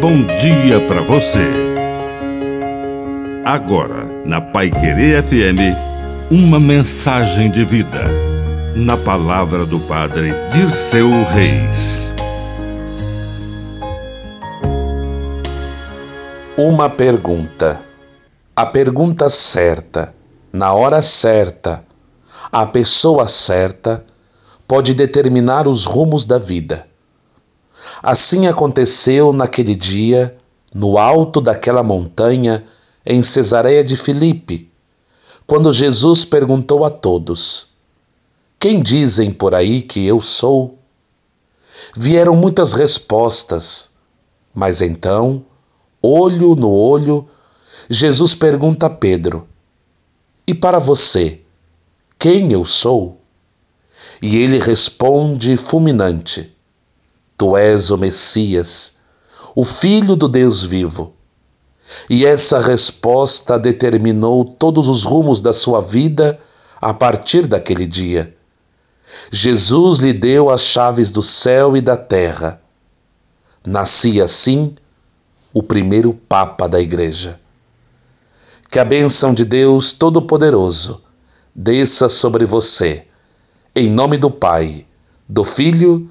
bom dia para você. Agora, na Pai Querer FM, uma mensagem de vida. Na palavra do Padre Dirceu Reis. Uma pergunta. A pergunta certa, na hora certa, a pessoa certa, pode determinar os rumos da vida. Assim aconteceu naquele dia, no alto daquela montanha, em Cesareia de Filipe, quando Jesus perguntou a todos: Quem dizem por aí que eu sou? Vieram muitas respostas, mas então, olho no olho, Jesus pergunta a Pedro: E para você, quem eu sou? E ele responde fulminante: Tu és o Messias, o Filho do Deus vivo. E essa resposta determinou todos os rumos da sua vida a partir daquele dia. Jesus lhe deu as chaves do céu e da terra. Nascia assim o primeiro Papa da Igreja. Que a bênção de Deus Todo-Poderoso desça sobre você, em nome do Pai, do Filho